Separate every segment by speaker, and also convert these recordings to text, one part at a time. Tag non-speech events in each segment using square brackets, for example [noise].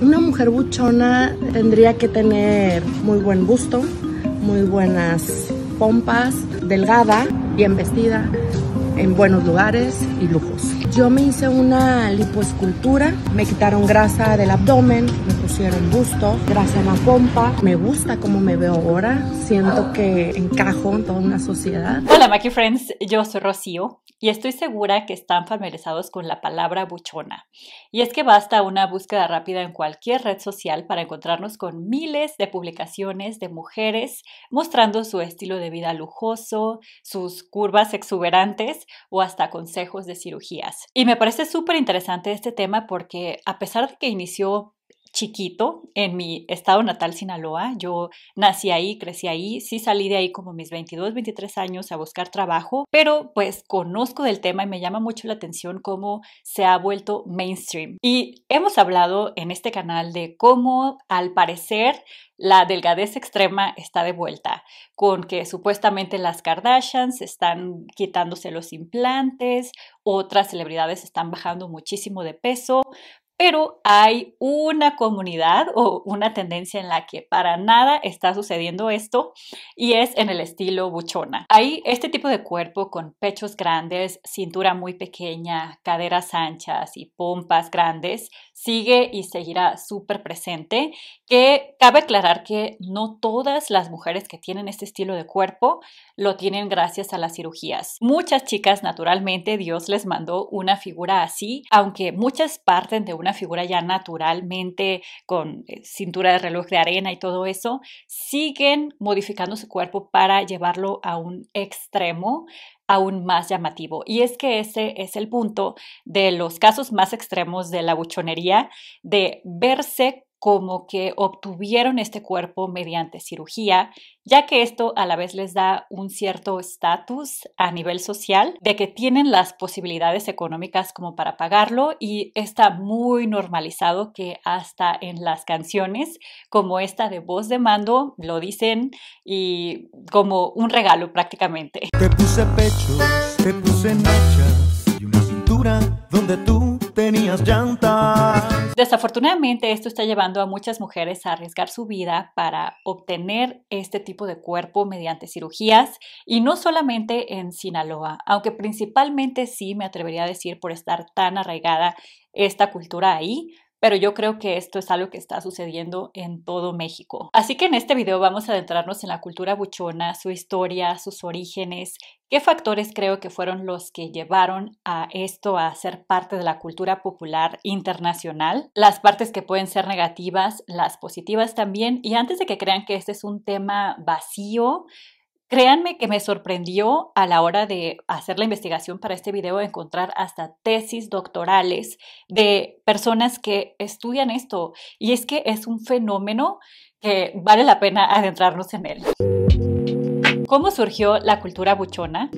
Speaker 1: Una mujer buchona tendría que tener muy buen busto, muy buenas pompas, delgada, bien vestida, en buenos lugares y lujos. Yo me hice una lipoescultura, me quitaron grasa del abdomen, me pusieron busto, grasa en la pompa. Me gusta cómo me veo ahora, siento que encajo en toda una sociedad.
Speaker 2: Hola Maki Friends, yo soy Rocío y estoy segura que están familiarizados con la palabra buchona. Y es que basta una búsqueda rápida en cualquier red social para encontrarnos con miles de publicaciones de mujeres mostrando su estilo de vida lujoso, sus curvas exuberantes o hasta consejos de cirugías. Y me parece súper interesante este tema porque a pesar de que inició chiquito en mi estado natal Sinaloa. Yo nací ahí, crecí ahí, sí salí de ahí como mis 22, 23 años a buscar trabajo, pero pues conozco del tema y me llama mucho la atención cómo se ha vuelto mainstream. Y hemos hablado en este canal de cómo al parecer la delgadez extrema está de vuelta, con que supuestamente las Kardashians están quitándose los implantes, otras celebridades están bajando muchísimo de peso, pero hay una comunidad o una tendencia en la que para nada está sucediendo esto y es en el estilo buchona. Hay este tipo de cuerpo con pechos grandes, cintura muy pequeña, caderas anchas y pompas grandes sigue y seguirá súper presente, que cabe aclarar que no todas las mujeres que tienen este estilo de cuerpo lo tienen gracias a las cirugías. Muchas chicas naturalmente Dios les mandó una figura así, aunque muchas parten de una figura ya naturalmente con eh, cintura de reloj de arena y todo eso, siguen modificando su cuerpo para llevarlo a un extremo aún más llamativo. Y es que ese es el punto de los casos más extremos de la buchonería, de verse como que obtuvieron este cuerpo mediante cirugía, ya que esto a la vez les da un cierto estatus a nivel social de que tienen las posibilidades económicas como para pagarlo y está muy normalizado que hasta en las canciones como esta de voz de mando lo dicen y como un regalo prácticamente. Te puse te puse donde tú tenías llantas. Desafortunadamente esto está llevando a muchas mujeres a arriesgar su vida para obtener este tipo de cuerpo mediante cirugías y no solamente en Sinaloa, aunque principalmente sí me atrevería a decir por estar tan arraigada esta cultura ahí, pero yo creo que esto es algo que está sucediendo en todo México. Así que en este video vamos a adentrarnos en la cultura buchona, su historia, sus orígenes, qué factores creo que fueron los que llevaron a esto a ser parte de la cultura popular internacional, las partes que pueden ser negativas, las positivas también, y antes de que crean que este es un tema vacío, Créanme que me sorprendió a la hora de hacer la investigación para este video encontrar hasta tesis doctorales de personas que estudian esto. Y es que es un fenómeno que vale la pena adentrarnos en él. ¿Cómo surgió la cultura buchona?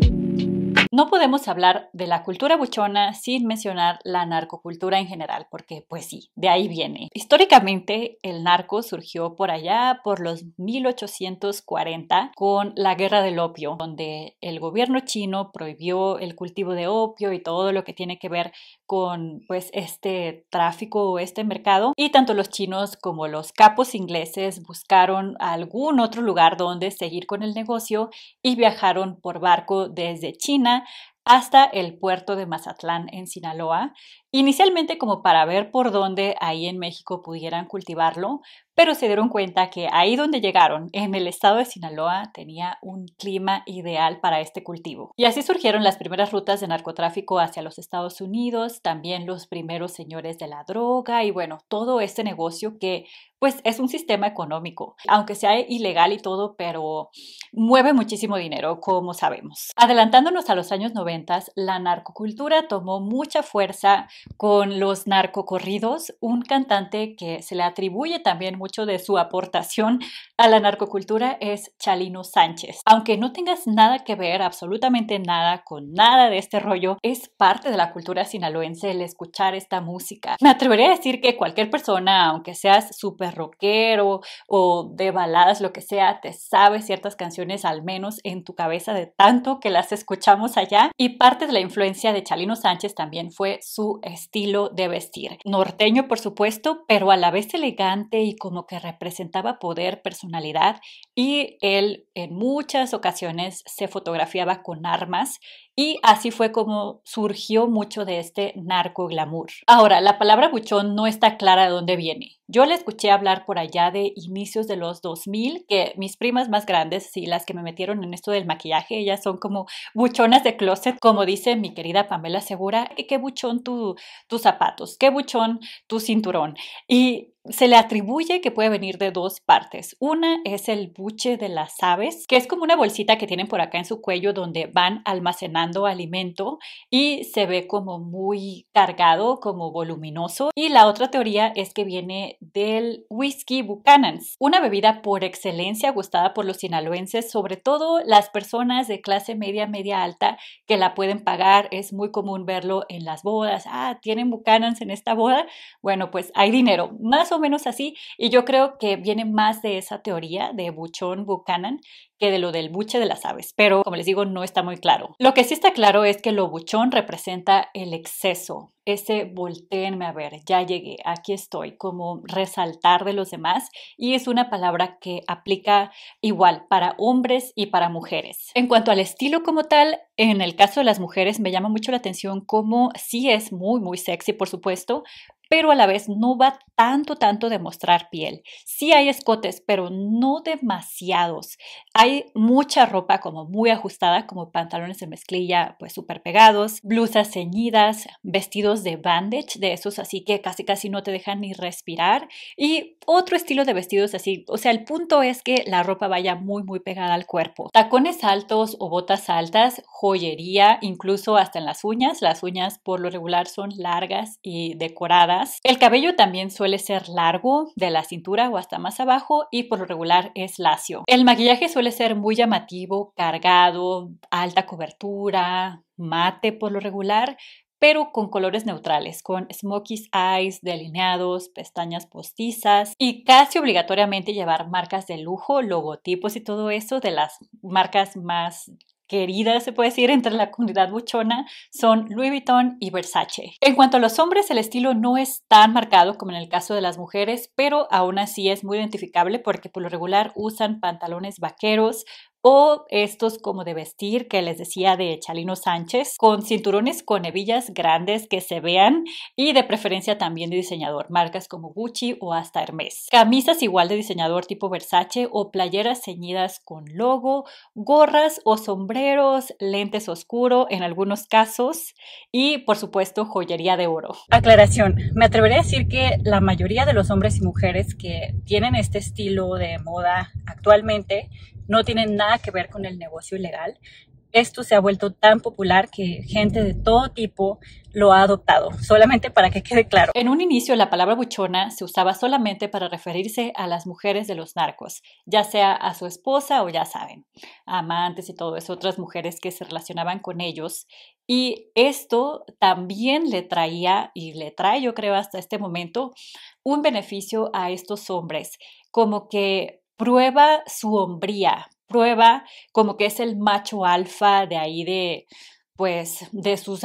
Speaker 2: No podemos hablar de la cultura buchona sin mencionar la narcocultura en general, porque pues sí, de ahí viene. Históricamente el narco surgió por allá por los 1840 con la guerra del opio, donde el gobierno chino prohibió el cultivo de opio y todo lo que tiene que ver con pues este tráfico o este mercado y tanto los chinos como los capos ingleses buscaron algún otro lugar donde seguir con el negocio y viajaron por barco desde China hasta el puerto de Mazatlán en Sinaloa, inicialmente como para ver por dónde ahí en México pudieran cultivarlo, pero se dieron cuenta que ahí donde llegaron, en el estado de Sinaloa, tenía un clima ideal para este cultivo. Y así surgieron las primeras rutas de narcotráfico hacia los Estados Unidos, también los primeros señores de la droga y bueno, todo este negocio que pues es un sistema económico, aunque sea ilegal y todo, pero mueve muchísimo dinero, como sabemos. Adelantándonos a los años 90, la narcocultura tomó mucha fuerza con los narcocorridos, un cantante que se le atribuye también mucho de su aportación a la narcocultura es Chalino Sánchez. Aunque no tengas nada que ver, absolutamente nada con nada de este rollo, es parte de la cultura sinaloense el escuchar esta música. Me atrevería a decir que cualquier persona, aunque seas súper rockero o de baladas, lo que sea, te sabe ciertas canciones al menos en tu cabeza de tanto que las escuchamos allá. Y parte de la influencia de Chalino Sánchez también fue su estilo de vestir. Norteño, por supuesto, pero a la vez elegante y como que representaba poder, personalidad y él en muchas ocasiones se fotografiaba con armas y así fue como surgió mucho de este narco glamour. Ahora, la palabra buchón no está clara de dónde viene. Yo le escuché hablar por allá de inicios de los 2000, que mis primas más grandes, sí, las que me metieron en esto del maquillaje, ellas son como buchonas de closet, como dice mi querida Pamela Segura, qué buchón tu, tus zapatos, qué buchón tu cinturón. Y se le atribuye que puede venir de dos partes. Una es el buche de las aves, que es como una bolsita que tienen por acá en su cuello donde van almacenando alimento y se ve como muy cargado, como voluminoso. Y la otra teoría es que viene del whisky Buchanan's, una bebida por excelencia gustada por los sinaloenses, sobre todo las personas de clase media, media alta que la pueden pagar. Es muy común verlo en las bodas. Ah, tienen Buchanan's en esta boda. Bueno, pues hay dinero. Más o menos así. Y yo creo que viene más de esa teoría de Buchón Buchanan que de lo del buche de las aves, pero como les digo, no está muy claro. Lo que sí está claro es que lo buchón representa el exceso, ese volteenme a ver, ya llegué, aquí estoy, como resaltar de los demás y es una palabra que aplica igual para hombres y para mujeres. En cuanto al estilo como tal, en el caso de las mujeres me llama mucho la atención como sí es muy, muy sexy, por supuesto, pero a la vez no va tanto, tanto de mostrar piel. Sí hay escotes, pero no demasiados. Hay mucha ropa como muy ajustada, como pantalones de mezclilla pues súper pegados, blusas ceñidas, vestidos de bandage, de esos así que casi casi no te dejan ni respirar y otro estilo de vestidos así. O sea, el punto es que la ropa vaya muy, muy pegada al cuerpo. Tacones altos o botas altas, joyería, incluso hasta en las uñas. Las uñas por lo regular son largas y decoradas el cabello también suele ser largo, de la cintura o hasta más abajo, y por lo regular es lacio. El maquillaje suele ser muy llamativo, cargado, alta cobertura, mate por lo regular, pero con colores neutrales, con smoky eyes, delineados, pestañas postizas y casi obligatoriamente llevar marcas de lujo, logotipos y todo eso de las marcas más queridas, se puede decir, entre la comunidad buchona son Louis Vuitton y Versace. En cuanto a los hombres, el estilo no es tan marcado como en el caso de las mujeres, pero aún así es muy identificable porque por lo regular usan pantalones vaqueros, o estos como de vestir que les decía de Chalino Sánchez, con cinturones con hebillas grandes que se vean y de preferencia también de diseñador, marcas como Gucci o hasta Hermes. Camisas igual de diseñador tipo Versace o playeras ceñidas con logo, gorras o sombreros, lentes oscuro en algunos casos y por supuesto joyería de oro. Aclaración, me atrevería a decir que la mayoría de los hombres y mujeres que tienen este estilo de moda actualmente no tienen nada que ver con el negocio ilegal. Esto se ha vuelto tan popular que gente de todo tipo lo ha adoptado, solamente para que quede claro. En un inicio la palabra buchona se usaba solamente para referirse a las mujeres de los narcos, ya sea a su esposa o ya saben, amantes y todo eso, otras mujeres que se relacionaban con ellos. Y esto también le traía y le trae, yo creo, hasta este momento, un beneficio a estos hombres, como que prueba su hombría, prueba como que es el macho alfa de ahí de pues de sus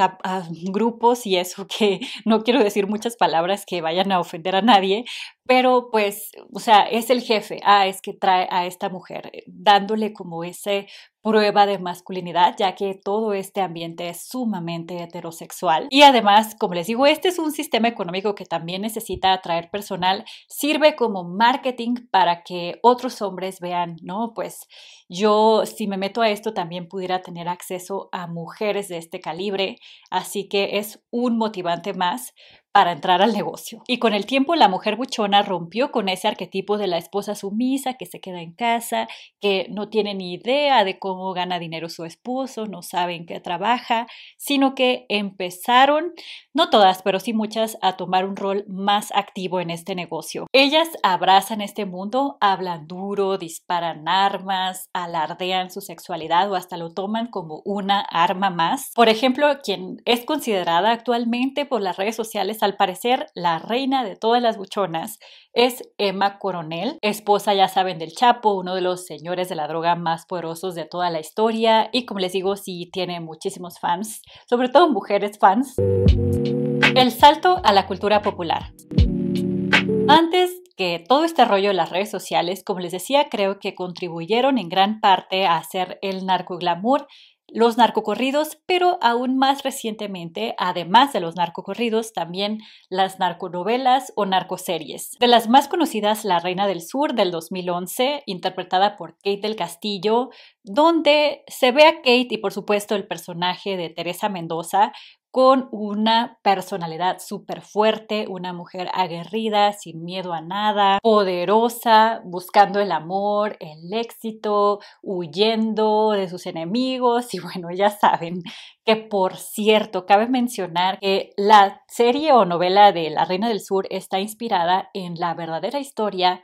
Speaker 2: grupos y eso que [laughs] no quiero decir muchas palabras que vayan a ofender a nadie, pero pues, o sea, es el jefe, ah, es que trae a esta mujer, eh, dándole como ese prueba de masculinidad, ya que todo este ambiente es sumamente heterosexual. Y además, como les digo, este es un sistema económico que también necesita atraer personal, sirve como marketing para que otros hombres vean, no, pues yo si me meto a esto también pudiera tener acceso a mujeres de este calibre, así que es un motivante más para entrar al negocio. Y con el tiempo la mujer buchona rompió con ese arquetipo de la esposa sumisa que se queda en casa, que no tiene ni idea de cómo gana dinero su esposo, no sabe en qué trabaja, sino que empezaron, no todas, pero sí muchas, a tomar un rol más activo en este negocio. Ellas abrazan este mundo, hablan duro, disparan armas, alardean su sexualidad o hasta lo toman como una arma más. Por ejemplo, quien es considerada actualmente por las redes sociales al parecer la reina de todas las buchonas es Emma Coronel, esposa ya saben del Chapo, uno de los señores de la droga más poderosos de toda la historia y como les digo, sí tiene muchísimos fans, sobre todo mujeres fans. El salto a la cultura popular. Antes que todo este rollo de las redes sociales, como les decía, creo que contribuyeron en gran parte a hacer el narcoglamour los narcocorridos, pero aún más recientemente, además de los narcocorridos, también las narconovelas o narcoseries. De las más conocidas, La Reina del Sur del 2011, interpretada por Kate del Castillo, donde se ve a Kate y por supuesto el personaje de Teresa Mendoza con una personalidad súper fuerte, una mujer aguerrida, sin miedo a nada, poderosa, buscando el amor, el éxito, huyendo de sus enemigos. [laughs] Y bueno, ya saben que por cierto, cabe mencionar que la serie o novela de La Reina del Sur está inspirada en la verdadera historia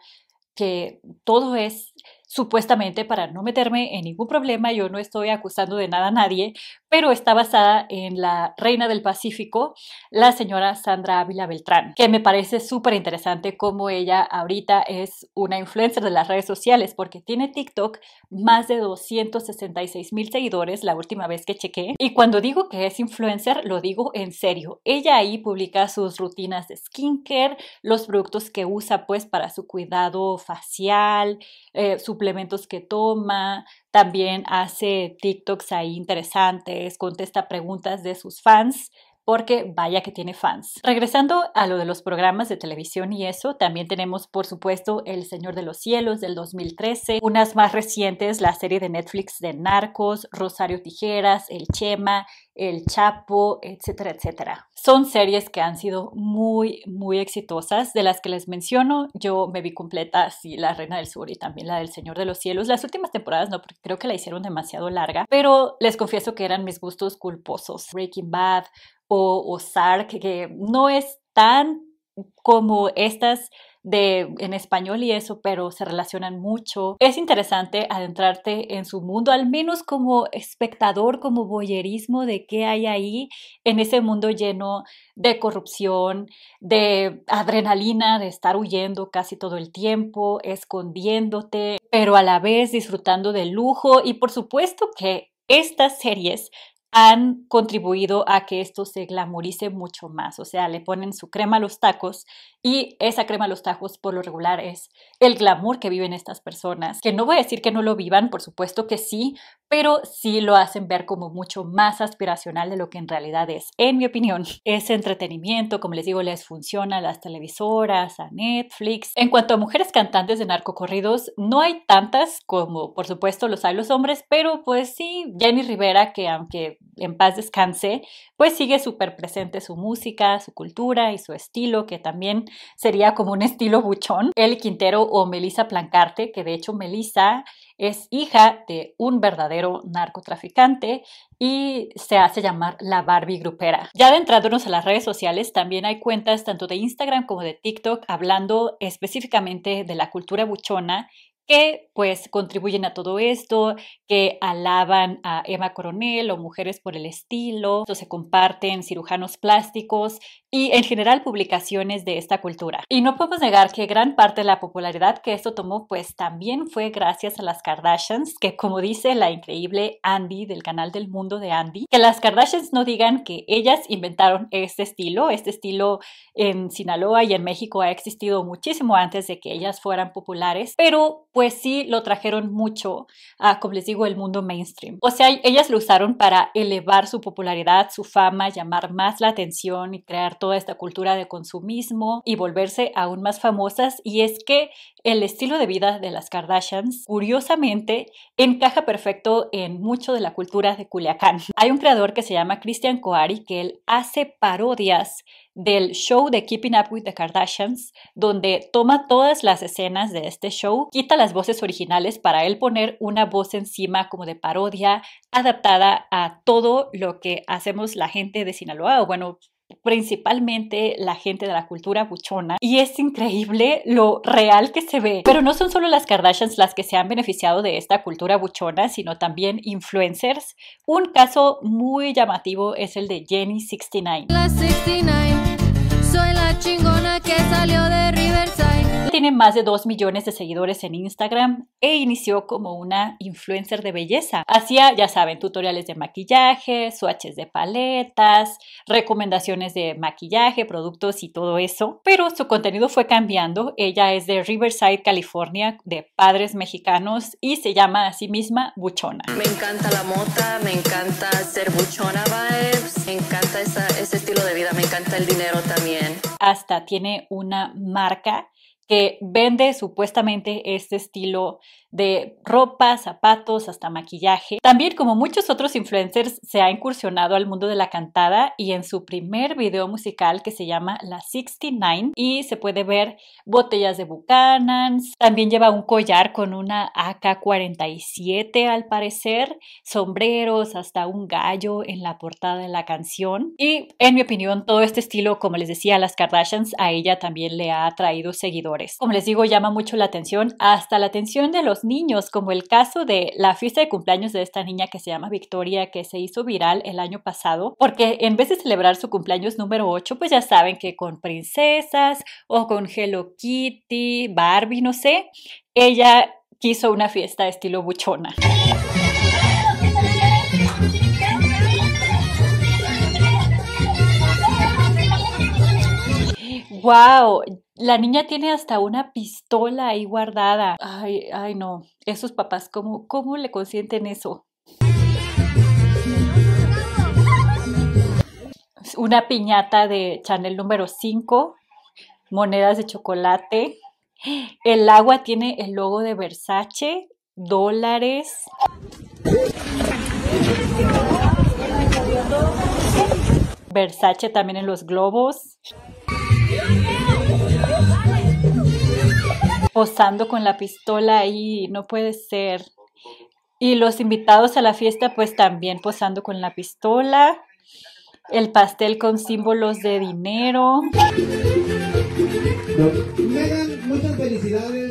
Speaker 2: que todo es supuestamente para no meterme en ningún problema, yo no estoy acusando de nada a nadie, pero está basada en la reina del Pacífico, la señora Sandra Ávila Beltrán, que me parece súper interesante cómo ella ahorita es una influencer de las redes sociales, porque tiene TikTok más de 266 mil seguidores la última vez que chequé. Y cuando digo que es influencer, lo digo en serio. Ella ahí publica sus rutinas de skincare, los productos que usa pues para su cuidado facial, eh, su suplementos que toma, también hace TikToks ahí interesantes, contesta preguntas de sus fans porque vaya que tiene fans. Regresando a lo de los programas de televisión y eso, también tenemos por supuesto El Señor de los Cielos del 2013, unas más recientes, la serie de Netflix de Narcos, Rosario Tijeras, El Chema, El Chapo, etcétera, etcétera. Son series que han sido muy, muy exitosas. De las que les menciono, yo me vi completa, sí, La Reina del Sur y también la del Señor de los Cielos. Las últimas temporadas no, porque creo que la hicieron demasiado larga, pero les confieso que eran mis gustos culposos. Breaking Bad, o, Sark, que no es tan como estas de en español y eso, pero se relacionan mucho. Es interesante adentrarte en su mundo, al menos como espectador, como boyerismo de qué hay ahí en ese mundo lleno de corrupción, de adrenalina, de estar huyendo casi todo el tiempo, escondiéndote, pero a la vez disfrutando del lujo y por supuesto que estas series han contribuido a que esto se glamorice mucho más. O sea, le ponen su crema a los tacos y esa crema a los tacos por lo regular es el glamour que viven estas personas. Que no voy a decir que no lo vivan, por supuesto que sí, pero sí lo hacen ver como mucho más aspiracional de lo que en realidad es. En mi opinión, [laughs] ese entretenimiento, como les digo, les funciona a las televisoras, a Netflix. En cuanto a mujeres cantantes de narcocorridos, no hay tantas como por supuesto los hay los hombres, pero pues sí, Jenny Rivera, que aunque en paz descanse, pues sigue súper presente su música, su cultura y su estilo, que también sería como un estilo buchón. El Quintero o Melissa Plancarte, que de hecho Melissa es hija de un verdadero narcotraficante y se hace llamar la Barbie grupera. Ya adentrándonos a las redes sociales, también hay cuentas tanto de Instagram como de TikTok hablando específicamente de la cultura buchona que pues contribuyen a todo esto, que alaban a Emma Coronel o mujeres por el estilo, o se comparten cirujanos plásticos y en general publicaciones de esta cultura. Y no podemos negar que gran parte de la popularidad que esto tomó pues también fue gracias a las Kardashians, que como dice la increíble Andy del canal del mundo de Andy, que las Kardashians no digan que ellas inventaron este estilo, este estilo en Sinaloa y en México ha existido muchísimo antes de que ellas fueran populares, pero pues sí lo trajeron mucho a, como les digo, el mundo mainstream. O sea, ellas lo usaron para elevar su popularidad, su fama, llamar más la atención y crear toda esta cultura de consumismo y volverse aún más famosas. Y es que el estilo de vida de las Kardashians, curiosamente, encaja perfecto en mucho de la cultura de Culiacán. Hay un creador que se llama Christian Coari que él hace parodias del show de Keeping Up with the Kardashians, donde toma todas las escenas de este show, quita las voces originales para él poner una voz encima como de parodia adaptada a todo lo que hacemos la gente de Sinaloa, o bueno, principalmente la gente de la cultura buchona y es increíble lo real que se ve. Pero no son solo las Kardashians las que se han beneficiado de esta cultura buchona, sino también influencers. Un caso muy llamativo es el de Jenny 69.
Speaker 3: La 69, soy la chingona que salió de Riverside.
Speaker 2: Tiene más de 2 millones de seguidores en Instagram e inició como una influencer de belleza. Hacía, ya saben, tutoriales de maquillaje, swatches de paletas, recomendaciones de maquillaje, productos y todo eso, pero su contenido fue cambiando. Ella es de Riverside, California, de padres mexicanos y se llama a sí misma Buchona.
Speaker 3: Me encanta la mota, me encanta ser buchona vibes, me encanta ese estilo de vida, me encanta el dinero también.
Speaker 2: Hasta tiene una marca vende supuestamente este estilo de ropa, zapatos, hasta maquillaje. También, como muchos otros influencers, se ha incursionado al mundo de la cantada y en su primer video musical que se llama La 69 y se puede ver botellas de Buchanan's. También lleva un collar con una AK-47 al parecer, sombreros, hasta un gallo en la portada de la canción. Y en mi opinión, todo este estilo, como les decía, las Kardashians, a ella también le ha traído seguidores. Como les digo, llama mucho la atención, hasta la atención de los niños, como el caso de la fiesta de cumpleaños de esta niña que se llama Victoria, que se hizo viral el año pasado, porque en vez de celebrar su cumpleaños número 8, pues ya saben que con princesas o con Hello Kitty, Barbie, no sé, ella quiso una fiesta estilo buchona. ¡Wow! La niña tiene hasta una pistola ahí guardada. Ay, ay, no. Esos papás, ¿cómo, cómo le consienten eso? Una piñata de Chanel número 5, monedas de chocolate. El agua tiene el logo de Versace, dólares. Versace también en los globos. Posando con la pistola ahí, no puede ser. Y los invitados a la fiesta pues también posando con la pistola. El pastel con símbolos de dinero.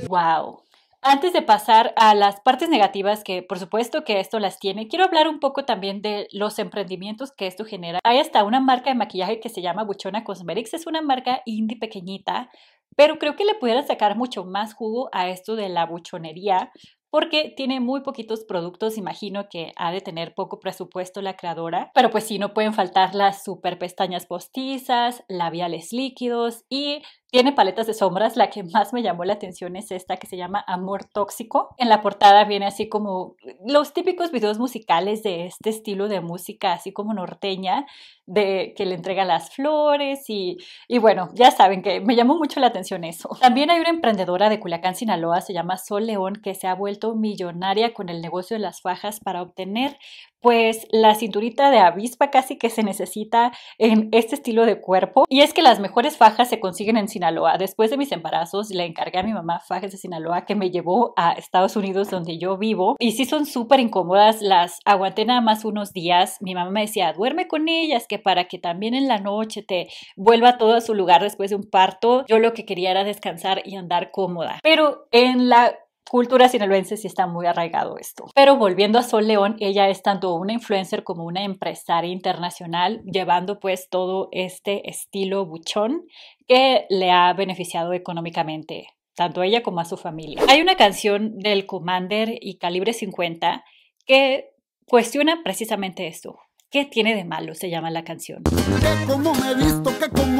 Speaker 2: Wow. Antes de pasar a las partes negativas, que por supuesto que esto las tiene, quiero hablar un poco también de los emprendimientos que esto genera. Hay hasta una marca de maquillaje que se llama Buchona Cosmetics, es una marca indie pequeñita, pero creo que le pudieran sacar mucho más jugo a esto de la buchonería, porque tiene muy poquitos productos, imagino que ha de tener poco presupuesto la creadora, pero pues sí, no pueden faltar las super pestañas postizas, labiales líquidos y tiene paletas de sombras, la que más me llamó la atención es esta que se llama Amor Tóxico. En la portada viene así como los típicos videos musicales de este estilo de música, así como norteña, de que le entrega las flores y, y bueno, ya saben que me llamó mucho la atención eso. También hay una emprendedora de Culiacán, Sinaloa, se llama Sol León, que se ha vuelto millonaria con el negocio de las fajas para obtener pues la cinturita de avispa casi que se necesita en este estilo de cuerpo. Y es que las mejores fajas se consiguen en Sinaloa. Después de mis embarazos le encargué a mi mamá fajas de Sinaloa que me llevó a Estados Unidos donde yo vivo. Y sí son súper incómodas, las aguanté nada más unos días. Mi mamá me decía, duerme con ellas, que para que también en la noche te vuelva todo a su lugar después de un parto. Yo lo que quería era descansar y andar cómoda. Pero en la cultura sinaloense sí está muy arraigado esto. Pero volviendo a Sol León, ella es tanto una influencer como una empresaria internacional, llevando pues todo este estilo buchón que le ha beneficiado económicamente tanto a ella como a su familia. Hay una canción del Commander y Calibre 50 que cuestiona precisamente esto. ¿Qué tiene de malo? Se llama la canción. Me visto,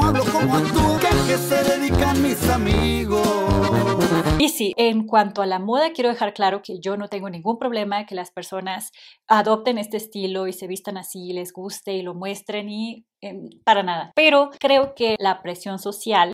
Speaker 2: hablo se dedican mis amigos. Y sí, en cuanto a la moda, quiero dejar claro que yo no tengo ningún problema que las personas adopten este estilo y se vistan así, les guste y lo muestren y em, para nada. Pero creo que la presión social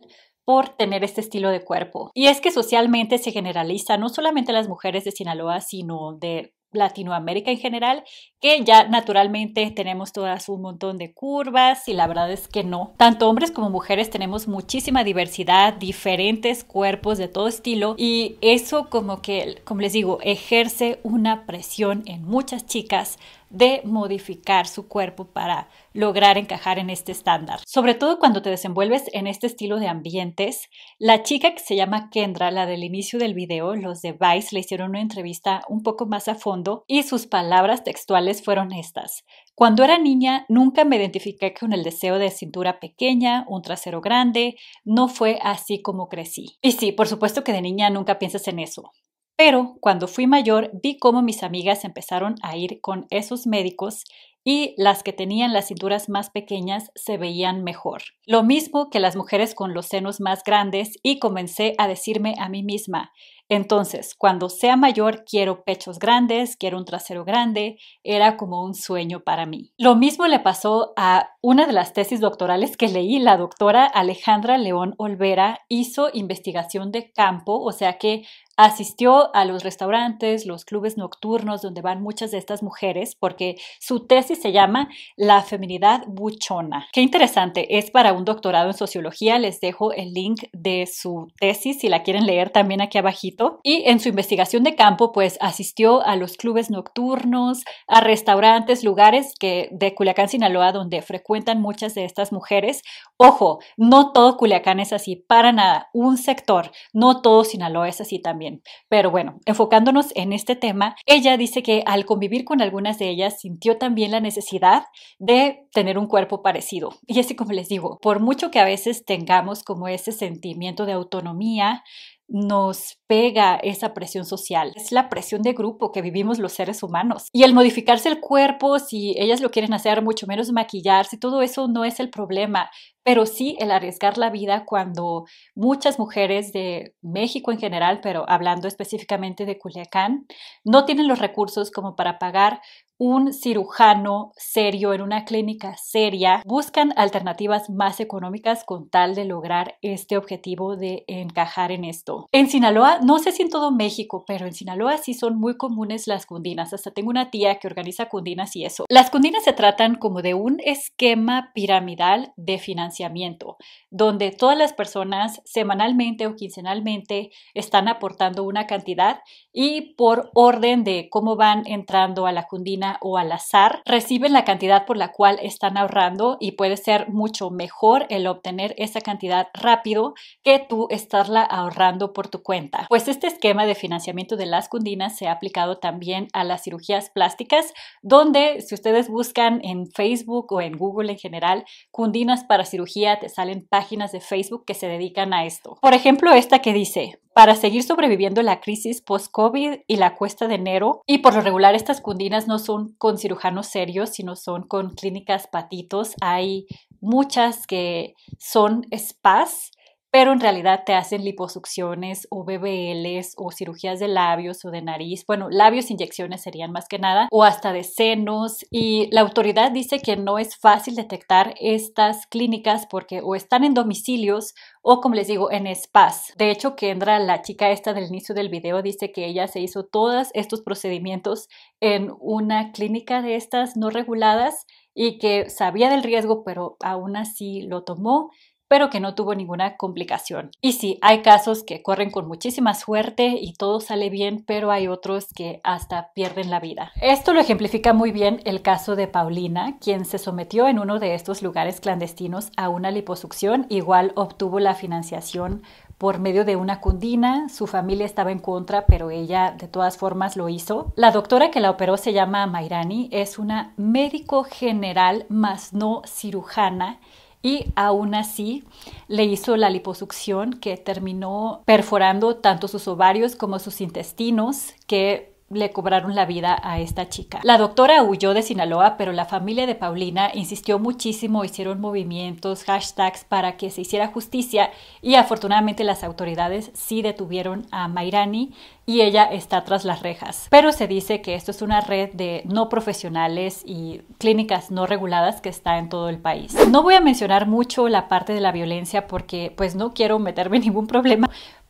Speaker 2: por tener este estilo de cuerpo. Y es que socialmente se generaliza no solamente a las mujeres de Sinaloa, sino de Latinoamérica en general, que ya naturalmente tenemos todas un montón de curvas y la verdad es que no. Tanto hombres como mujeres tenemos muchísima diversidad, diferentes cuerpos de todo estilo y eso como que, como les digo, ejerce una presión en muchas chicas de modificar su cuerpo para lograr encajar en este estándar. Sobre todo cuando te desenvuelves en este estilo de ambientes, la chica que se llama Kendra, la del inicio del video, los de Vice le hicieron una entrevista un poco más a fondo y sus palabras textuales fueron estas. Cuando era niña nunca me identifiqué con el deseo de cintura pequeña, un trasero grande, no fue así como crecí. Y sí, por supuesto que de niña nunca piensas en eso. Pero cuando fui mayor vi cómo mis amigas empezaron a ir con esos médicos y las que tenían las cinturas más pequeñas se veían mejor. Lo mismo que las mujeres con los senos más grandes y comencé a decirme a mí misma, entonces, cuando sea mayor, quiero pechos grandes, quiero un trasero grande, era como un sueño para mí. Lo mismo le pasó a una de las tesis doctorales que leí, la doctora Alejandra León Olvera hizo investigación de campo, o sea que asistió a los restaurantes, los clubes nocturnos donde van muchas de estas mujeres, porque su tesis se llama La feminidad buchona. Qué interesante, es para un doctorado en sociología, les dejo el link de su tesis si la quieren leer también aquí abajito. Y en su investigación de campo, pues asistió a los clubes nocturnos, a restaurantes, lugares que de Culiacán, Sinaloa, donde frecuentan muchas de estas mujeres. Ojo, no todo Culiacán es así, para nada, un sector, no todo Sinaloa es así también. Pero bueno, enfocándonos en este tema, ella dice que al convivir con algunas de ellas sintió también la necesidad de tener un cuerpo parecido. Y así como les digo, por mucho que a veces tengamos como ese sentimiento de autonomía, nos pega esa presión social. Es la presión de grupo que vivimos los seres humanos. Y el modificarse el cuerpo, si ellas lo quieren hacer, mucho menos maquillarse, todo eso no es el problema pero sí el arriesgar la vida cuando muchas mujeres de México en general, pero hablando específicamente de Culiacán, no tienen los recursos como para pagar un cirujano serio en una clínica seria, buscan alternativas más económicas con tal de lograr este objetivo de encajar en esto. En Sinaloa, no sé si en todo México, pero en Sinaloa sí son muy comunes las cundinas. Hasta tengo una tía que organiza cundinas y eso. Las cundinas se tratan como de un esquema piramidal de financiamiento, donde todas las personas semanalmente o quincenalmente están aportando una cantidad y por orden de cómo van entrando a la cundina o al azar, reciben la cantidad por la cual están ahorrando y puede ser mucho mejor el obtener esa cantidad rápido que tú estarla ahorrando por tu cuenta. Pues este esquema de financiamiento de las cundinas se ha aplicado también a las cirugías plásticas, donde si ustedes buscan en Facebook o en Google en general, cundinas para cirugía, te salen páginas de Facebook que se dedican a esto. Por ejemplo, esta que dice, para seguir sobreviviendo la crisis post-COVID y la cuesta de enero. Y por lo regular estas cundinas no son con cirujanos serios, sino son con clínicas patitos. Hay muchas que son spas pero en realidad te hacen liposucciones o BBLs o cirugías de labios o de nariz. Bueno, labios, inyecciones serían más que nada, o hasta de senos. Y la autoridad dice que no es fácil detectar estas clínicas porque o están en domicilios o como les digo, en spas. De hecho, Kendra, la chica esta del inicio del video, dice que ella se hizo todos estos procedimientos en una clínica de estas no reguladas y que sabía del riesgo, pero aún así lo tomó pero que no tuvo ninguna complicación. Y sí, hay casos que corren con muchísima suerte y todo sale bien, pero hay otros que hasta pierden la vida. Esto lo ejemplifica muy bien el caso de Paulina, quien se sometió en uno de estos lugares clandestinos a una liposucción, igual obtuvo la financiación por medio de una cundina. Su familia estaba en contra, pero ella de todas formas lo hizo. La doctora que la operó se llama Mairani, es una médico general, más no cirujana y aún así le hizo la liposucción que terminó perforando tanto sus ovarios como sus intestinos que le cobraron la vida a esta chica. La doctora huyó de Sinaloa, pero la familia de Paulina insistió muchísimo, hicieron movimientos, hashtags para que se hiciera justicia y afortunadamente las autoridades sí detuvieron a Mairani y ella está tras las rejas. Pero se dice que esto es una red de no profesionales y clínicas no reguladas que está en todo el país. No voy a mencionar mucho la parte de la violencia porque pues no quiero meterme en ningún problema,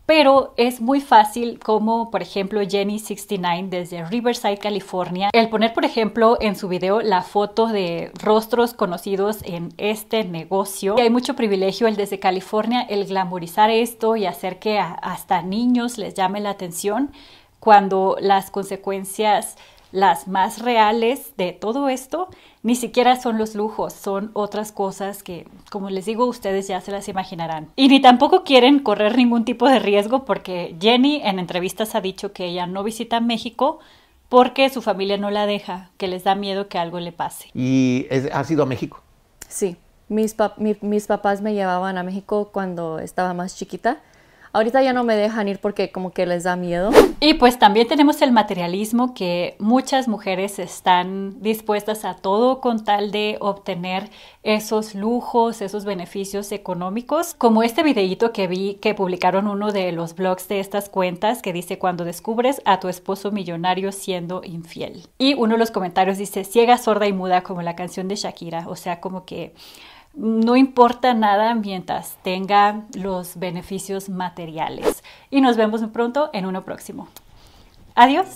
Speaker 2: pero es muy fácil como por ejemplo Jenny69 desde Riverside, California, el poner por ejemplo en su video la foto de rostros conocidos en este negocio. Y hay mucho privilegio el desde California el glamorizar esto y hacer que hasta niños les llame la atención cuando las consecuencias las más reales de todo esto ni siquiera son los lujos, son otras cosas que, como les digo, ustedes ya se las imaginarán. Y ni tampoco quieren correr ningún tipo de riesgo porque Jenny en entrevistas ha dicho que ella no visita México porque su familia no la deja, que les da miedo que algo le pase.
Speaker 4: ¿Y es, has ido a México?
Speaker 5: Sí, mis, mis papás me llevaban a México cuando estaba más chiquita Ahorita ya no me dejan ir porque como que les da miedo.
Speaker 2: Y pues también tenemos el materialismo que muchas mujeres están dispuestas a todo con tal de obtener esos lujos, esos beneficios económicos, como este videíto que vi que publicaron uno de los blogs de estas cuentas que dice cuando descubres a tu esposo millonario siendo infiel. Y uno de los comentarios dice ciega, sorda y muda como la canción de Shakira, o sea, como que no importa nada mientras tenga los beneficios materiales. Y nos vemos muy pronto en uno próximo. Adiós.